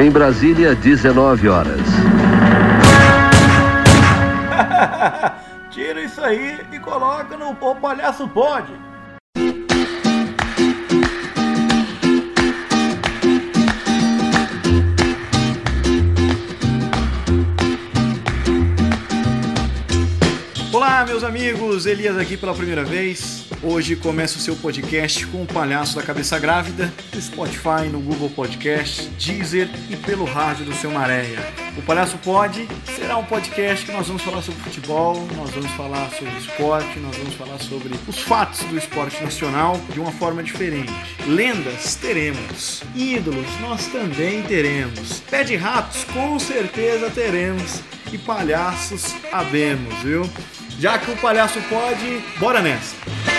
Em Brasília, 19 horas. Tira isso aí e coloca no O Palhaço Pode. Olá, meus amigos, Elias aqui pela primeira vez. Hoje começa o seu podcast com o Palhaço da Cabeça Grávida, no Spotify, no Google Podcast, Deezer e pelo rádio do seu Maréia. O Palhaço Pode será um podcast que nós vamos falar sobre futebol, nós vamos falar sobre esporte, nós vamos falar sobre os fatos do esporte nacional de uma forma diferente. Lendas teremos, ídolos nós também teremos, pé de ratos com certeza teremos e palhaços abemos, viu? Já que o palhaço pode, bora nessa!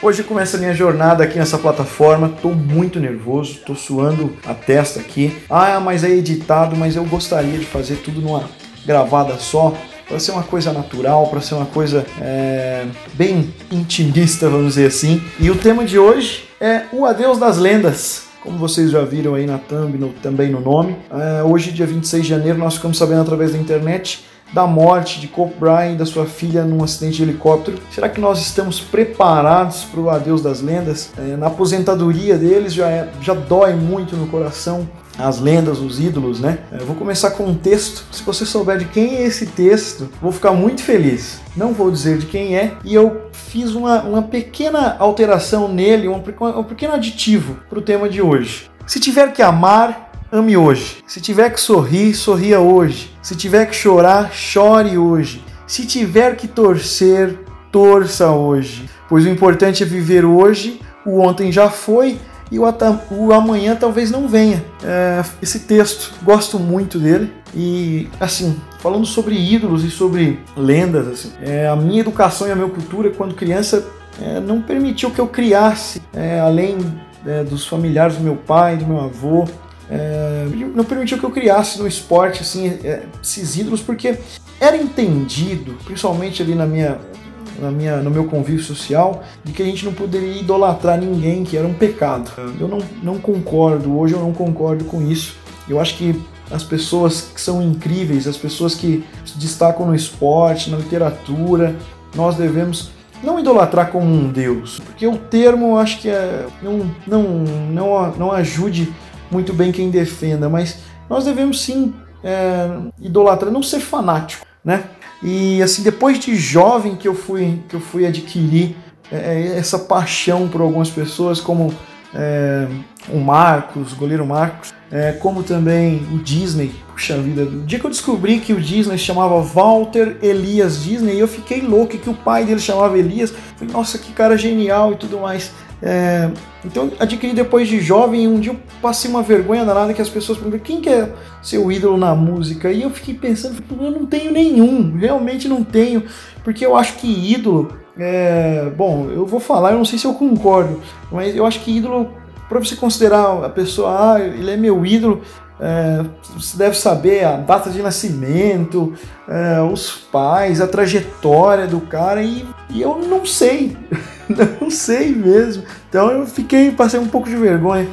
Hoje começa a minha jornada aqui nessa plataforma. Tô muito nervoso, tô suando a testa aqui. Ah, mas é editado, mas eu gostaria de fazer tudo numa gravada só para ser uma coisa natural, para ser uma coisa é, bem intimista, vamos dizer assim. E o tema de hoje é o adeus das lendas. Como vocês já viram aí na thumb, no, também no nome, é, hoje, dia 26 de janeiro, nós ficamos sabendo através da internet da morte de Kobe Bryant e da sua filha num acidente de helicóptero. Será que nós estamos preparados para o adeus das lendas? É, na aposentadoria deles já, é, já dói muito no coração as lendas, os ídolos, né? Eu vou começar com um texto. Se você souber de quem é esse texto, vou ficar muito feliz. Não vou dizer de quem é, e eu fiz uma, uma pequena alteração nele, um, um pequeno aditivo para o tema de hoje. Se tiver que amar, ame hoje. Se tiver que sorrir, sorria hoje. Se tiver que chorar, chore hoje. Se tiver que torcer, torça hoje. Pois o importante é viver hoje, o ontem já foi e o, amanhã talvez não venha. É, esse texto, gosto muito dele. E assim, falando sobre ídolos e sobre lendas, assim, é, a minha educação e a minha cultura, quando criança, é, não permitiu que eu criasse, é, além é, dos familiares do meu pai, do meu avô, é, não permitiu que eu criasse no esporte assim, é, esses ídolos, porque era entendido, principalmente ali na minha, na minha, no meu convívio social, de que a gente não poderia idolatrar ninguém, que era um pecado. Eu não, não concordo, hoje eu não concordo com isso. Eu acho que as pessoas que são incríveis, as pessoas que se destacam no esporte, na literatura, nós devemos não idolatrar como um deus, porque o termo acho que é, não, não, não, não ajude muito bem quem defenda, mas nós devemos sim é, idolatrar, não ser fanático, né? E assim, depois de jovem que eu fui, que eu fui adquirir é, é essa paixão por algumas pessoas, como é, o Marcos, o goleiro Marcos, é, como também o Disney. Puxa vida, o dia que eu descobri que o Disney chamava Walter Elias Disney, eu fiquei louco que o pai dele chamava Elias. Falei, nossa, que cara genial e tudo mais. É, então adquiri depois de jovem, um dia eu passei uma vergonha danada que as pessoas perguntam quem que é seu ídolo na música? E eu fiquei pensando, eu não tenho nenhum, realmente não tenho, porque eu acho que ídolo, é, bom, eu vou falar, eu não sei se eu concordo, mas eu acho que ídolo, para você considerar a pessoa, ah, ele é meu ídolo, é, você deve saber a data de nascimento, é, os pais, a trajetória do cara e, e eu não sei, não sei mesmo. Então eu fiquei, passei um pouco de vergonha.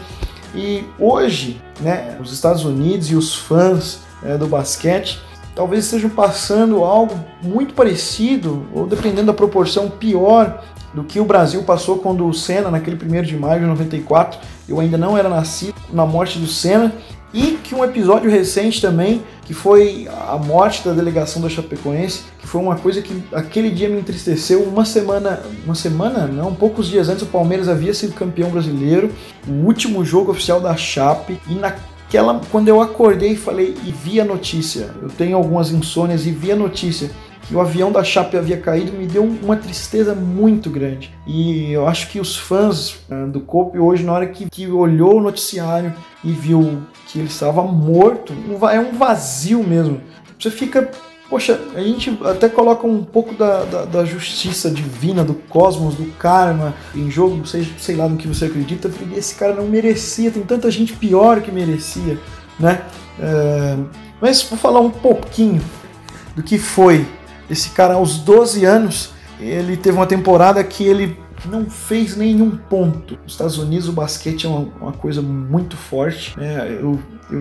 E hoje, né, os Estados Unidos e os fãs é, do basquete talvez estejam passando algo muito parecido, ou dependendo da proporção, pior do que o Brasil passou quando o Senna, naquele 1 de maio de 94, eu ainda não era nascido, na morte do Senna, e que um episódio recente também, que foi a morte da delegação da Chapecoense, que foi uma coisa que aquele dia me entristeceu. Uma semana, uma semana, não, poucos dias antes o Palmeiras havia sido campeão brasileiro, o último jogo oficial da Chape, e naquela quando eu acordei e falei e vi a notícia, eu tenho algumas insônias e vi a notícia que o avião da Chape havia caído me deu uma tristeza muito grande. E eu acho que os fãs uh, do Cope hoje, na hora que, que olhou o noticiário e viu que ele estava morto, é um vazio mesmo. Você fica. Poxa, a gente até coloca um pouco da, da, da justiça divina, do cosmos, do karma em jogo, sei, sei lá no que você acredita, porque esse cara não merecia, tem tanta gente pior que merecia, né? É, mas vou falar um pouquinho do que foi esse cara, aos 12 anos, ele teve uma temporada que ele não fez nenhum ponto. Nos Estados Unidos o basquete é uma, uma coisa muito forte. Né? Eu,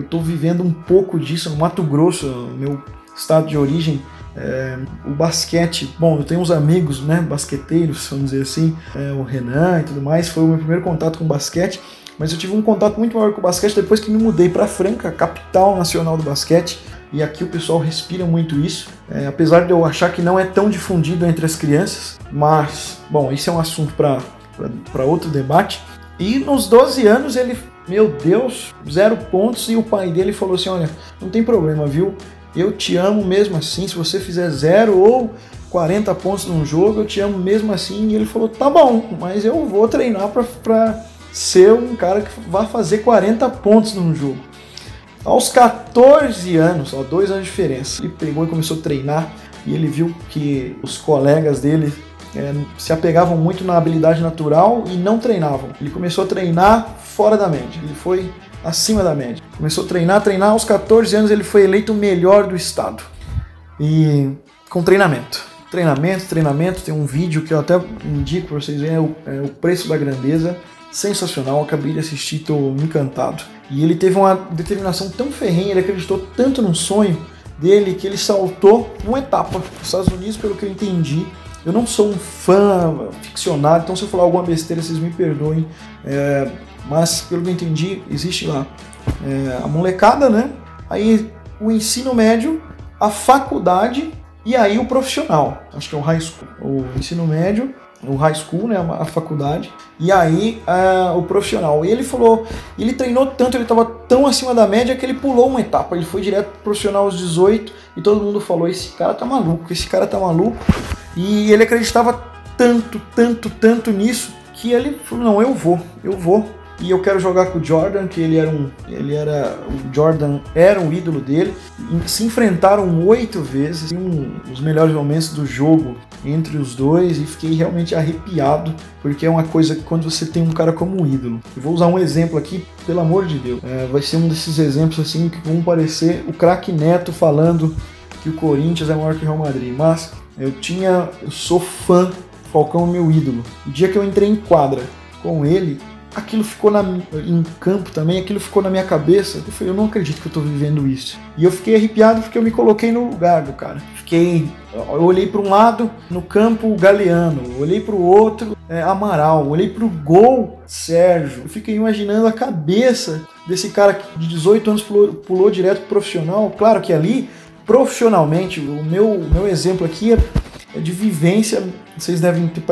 tô vivendo um pouco disso no Mato Grosso, meu estado de origem. É, o basquete, bom, eu tenho uns amigos, né, basqueteiros, vamos dizer assim, é, o Renan e tudo mais, foi o meu primeiro contato com basquete, mas eu tive um contato muito maior com o basquete depois que me mudei para Franca, capital nacional do basquete, e aqui o pessoal respira muito isso, é, apesar de eu achar que não é tão difundido entre as crianças, mas, bom, isso é um assunto para outro debate. E nos 12 anos ele, meu Deus, zero pontos, e o pai dele falou assim: olha, não tem problema, viu? Eu te amo mesmo assim. Se você fizer zero ou 40 pontos num jogo, eu te amo mesmo assim. E ele falou: tá bom, mas eu vou treinar para ser um cara que vai fazer 40 pontos num jogo. Aos 14 anos, ó, dois anos de diferença, ele pegou e começou a treinar e ele viu que os colegas dele é, se apegavam muito na habilidade natural e não treinavam. Ele começou a treinar fora da média. Ele foi acima da média. Começou a treinar, treinar. Aos 14 anos ele foi eleito o melhor do estado. E com treinamento. Treinamento, treinamento. Tem um vídeo que eu até indico para vocês verem, é o, é o Preço da Grandeza. Sensacional, acabei de assistir, estou encantado. E ele teve uma determinação tão ferrenha, ele acreditou tanto no sonho dele que ele saltou uma etapa. Os Estados Unidos, pelo que eu entendi, eu não sou um fã ficcionado, então se eu falar alguma besteira, vocês me perdoem. É, mas pelo que eu entendi, existe lá é, a molecada, né? Aí o ensino médio, a faculdade e aí o profissional. Acho que é o high school. O ensino médio, o high school, né? A faculdade. E aí uh, o profissional. E ele falou, ele treinou tanto, ele estava tão acima da média que ele pulou uma etapa. Ele foi direto pro profissional aos 18 e todo mundo falou: esse cara tá maluco, esse cara tá maluco. E ele acreditava tanto, tanto, tanto nisso que ele falou: não, eu vou, eu vou e eu quero jogar com o Jordan, que ele era um, ele era, o Jordan era um ídolo dele. Se enfrentaram oito vezes, um dos melhores momentos do jogo entre os dois e fiquei realmente arrepiado, porque é uma coisa que quando você tem um cara como um ídolo. Eu vou usar um exemplo aqui, pelo amor de Deus. É, vai ser um desses exemplos assim que vão parecer o craque Neto falando que o Corinthians é maior que o Real Madrid, mas eu tinha, eu sou fã, Falcão é meu ídolo. O dia que eu entrei em quadra com ele, aquilo ficou na, em campo também, aquilo ficou na minha cabeça. Eu falei, eu não acredito que eu tô vivendo isso. E eu fiquei arrepiado porque eu me coloquei no lugar do cara. Fiquei. Eu olhei para um lado, no campo, Galeano. Olhei para o outro, é, Amaral. Olhei para o gol, Sérgio. Eu fiquei imaginando a cabeça desse cara que de 18 anos pulou, pulou direto pro profissional. Claro que ali, profissionalmente, o meu, meu exemplo aqui é é de vivência. Vocês devem ter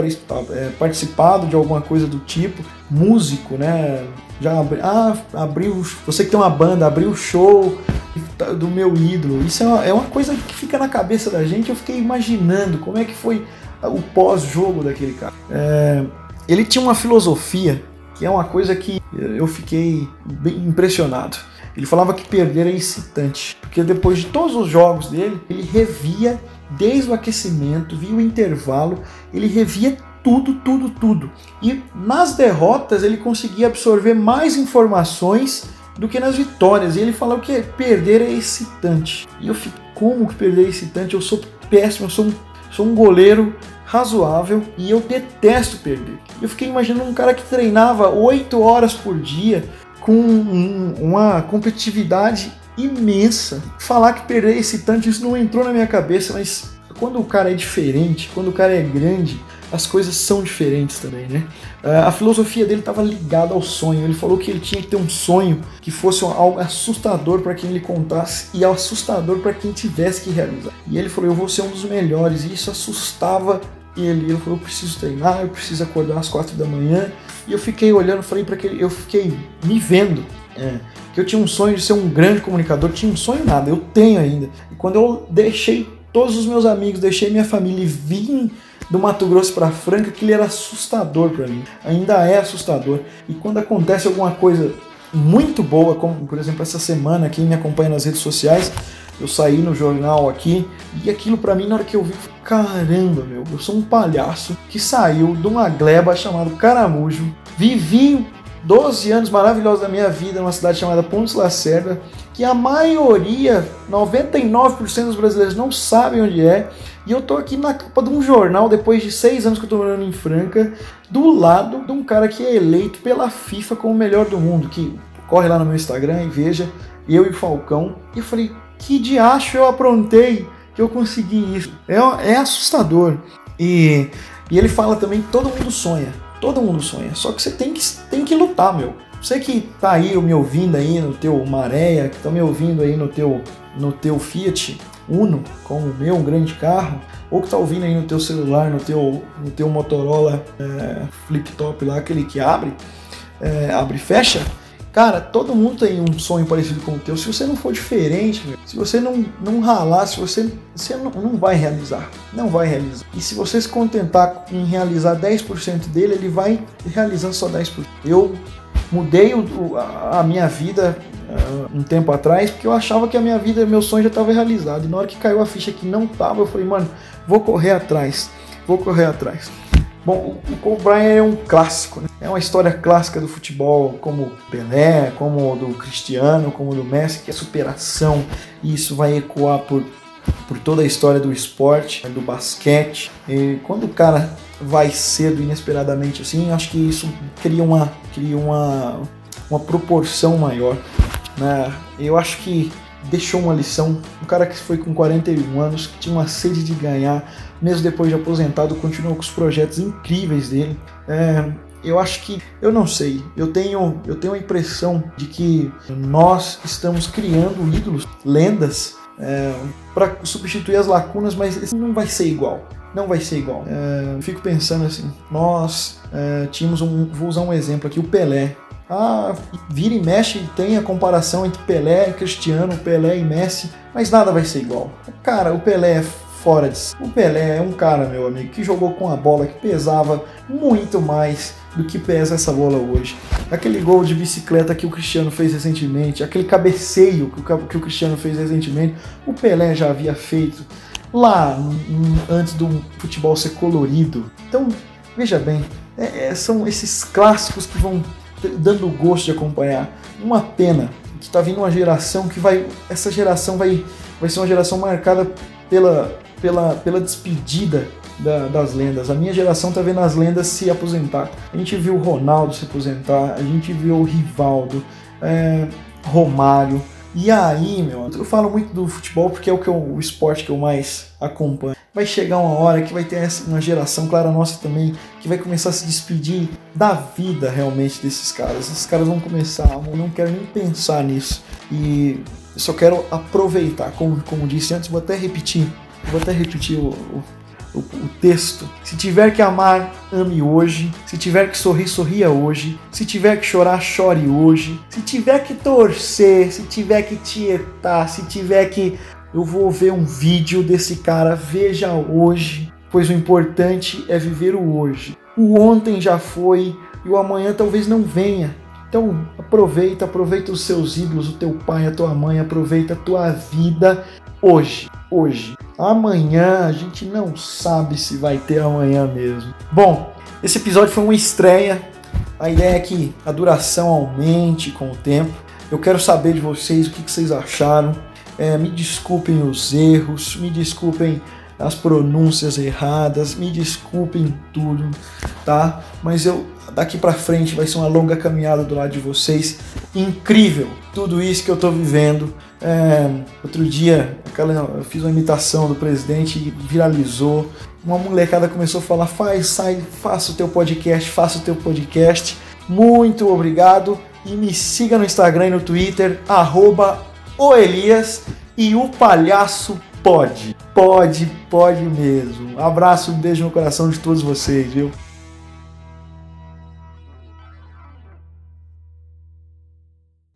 é, participado de alguma coisa do tipo. Músico, né? Já abri, ah, abriu. Você que tem uma banda, abriu o show do meu ídolo. Isso é uma, é uma coisa que fica na cabeça da gente. Eu fiquei imaginando como é que foi o pós-jogo daquele cara. É, ele tinha uma filosofia que é uma coisa que eu fiquei bem impressionado. Ele falava que perder é excitante, porque depois de todos os jogos dele, ele revia desde o aquecimento, via o intervalo, ele revia tudo, tudo, tudo. E nas derrotas ele conseguia absorver mais informações do que nas vitórias. E ele falou que perder é excitante. E eu fico, como que perder é excitante? Eu sou péssimo, eu sou um, sou um goleiro razoável e eu detesto perder. Eu fiquei imaginando um cara que treinava 8 horas por dia com um, uma competitividade imensa. Falar que perder esse tanto, isso não entrou na minha cabeça, mas quando o cara é diferente, quando o cara é grande, as coisas são diferentes também, né? Ah, a filosofia dele estava ligada ao sonho. Ele falou que ele tinha que ter um sonho que fosse algo assustador para quem ele contasse e assustador para quem tivesse que realizar. E ele falou: Eu vou ser um dos melhores. E isso assustava ele. Ele falou: Eu preciso treinar, eu preciso acordar às quatro da manhã. E eu fiquei olhando, falei para aquele, eu fiquei me vendo. É, que eu tinha um sonho de ser um grande comunicador, tinha um sonho nada, eu tenho ainda. E quando eu deixei todos os meus amigos, deixei minha família e vim do Mato Grosso para Franca, aquilo era assustador para mim. Ainda é assustador. E quando acontece alguma coisa muito boa, como por exemplo essa semana, quem me acompanha nas redes sociais, eu saí no jornal aqui e aquilo para mim na hora que eu vi, caramba, meu, eu sou um palhaço que saiu de uma gleba chamado Caramujo, vivi 12 anos maravilhosos da minha vida numa cidade chamada Pontes Lacerda, que a maioria, 99% dos brasileiros não sabem onde é. E eu tô aqui na capa de um jornal, depois de seis anos que eu tô morando em Franca, do lado de um cara que é eleito pela FIFA como o melhor do mundo, que corre lá no meu Instagram e veja, eu e o Falcão. E eu falei, que diacho eu aprontei que eu consegui isso. É, é assustador. E, e ele fala também que todo mundo sonha. Todo mundo sonha. Só que você tem que, tem que lutar, meu. Você que tá aí me ouvindo aí no teu Maréia, que tá me ouvindo aí no teu, no teu Fiat Uno, como o meu, um grande carro, ou que tá ouvindo aí no teu celular, no teu, no teu Motorola é, flip top lá, aquele que abre, é, abre e fecha, Cara, todo mundo tem um sonho parecido com o teu. Se você não for diferente, meu, se você não, não ralar, se você, você não, não vai realizar. Não vai realizar. E se você se contentar em realizar 10% dele, ele vai realizando só 10%. Eu mudei o, a, a minha vida uh, um tempo atrás porque eu achava que a minha vida, meu sonho já estava realizado. E na hora que caiu a ficha que não tava, eu falei, mano, vou correr atrás. Vou correr atrás. Bom, o Kobe Bryant é um clássico, né? é uma história clássica do futebol, como Pelé, como do Cristiano, como do Messi, que é superação, e isso vai ecoar por, por toda a história do esporte, do basquete. E quando o cara vai cedo, inesperadamente assim, acho que isso cria uma, cria uma, uma proporção maior. Né? Eu acho que deixou uma lição. Um cara que foi com 41 anos, que tinha uma sede de ganhar, mesmo depois de aposentado, continuou com os projetos incríveis dele. É, eu acho que, eu não sei, eu tenho, eu tenho a impressão de que nós estamos criando ídolos, lendas, é, para substituir as lacunas, mas não vai ser igual. Não vai ser igual. É, fico pensando assim, nós é, tínhamos um, vou usar um exemplo aqui, o Pelé. Ah, vira e mexe tem a comparação entre Pelé e Cristiano, Pelé e Messi, mas nada vai ser igual. Cara, o Pelé é fora de si. O Pelé é um cara, meu amigo, que jogou com a bola que pesava muito mais do que pesa essa bola hoje. Aquele gol de bicicleta que o Cristiano fez recentemente, aquele cabeceio que o, que o Cristiano fez recentemente, o Pelé já havia feito lá antes do futebol ser colorido. Então, veja bem, é, é, são esses clássicos que vão dando gosto de acompanhar. Uma pena que está vindo uma geração que vai. Essa geração vai, vai ser uma geração marcada pela, pela, pela despedida da, das lendas. A minha geração está vendo as lendas se aposentar. A gente viu o Ronaldo se aposentar, a gente viu o Rivaldo, é, Romário. E aí, meu, eu falo muito do futebol porque é o, que eu, o esporte que eu mais acompanho. Vai chegar uma hora que vai ter uma geração, claro, a nossa também, que vai começar a se despedir da vida realmente desses caras. Esses caras vão começar, eu não quero nem pensar nisso. E só quero aproveitar, como, como disse antes, vou até repetir, vou até repetir o, o o, o, texto. Se tiver que amar, ame hoje. Se tiver que sorrir, sorria hoje. Se tiver que chorar, chore hoje. Se tiver que torcer, se tiver que tietar, se tiver que eu vou ver um vídeo desse cara, veja hoje, pois o importante é viver o hoje. O ontem já foi e o amanhã talvez não venha. Então aproveita, aproveita os seus ídolos, o teu pai, a tua mãe, aproveita a tua vida hoje, hoje. Amanhã a gente não sabe se vai ter amanhã mesmo. Bom, esse episódio foi uma estreia. A ideia é que a duração aumente com o tempo. Eu quero saber de vocês o que vocês acharam. É, me desculpem os erros, me desculpem as pronúncias erradas, me desculpem tudo, tá? Mas eu daqui para frente vai ser uma longa caminhada do lado de vocês. Incrível tudo isso que eu tô vivendo. É, outro dia, aquela, eu fiz uma imitação do presidente e viralizou. Uma molecada começou a falar: faz, sai, faça o teu podcast, faça o teu podcast. Muito obrigado e me siga no Instagram e no Twitter, arroba o Elias e o palhaço pode. Pode, pode mesmo. Abraço, um beijo no coração de todos vocês, viu?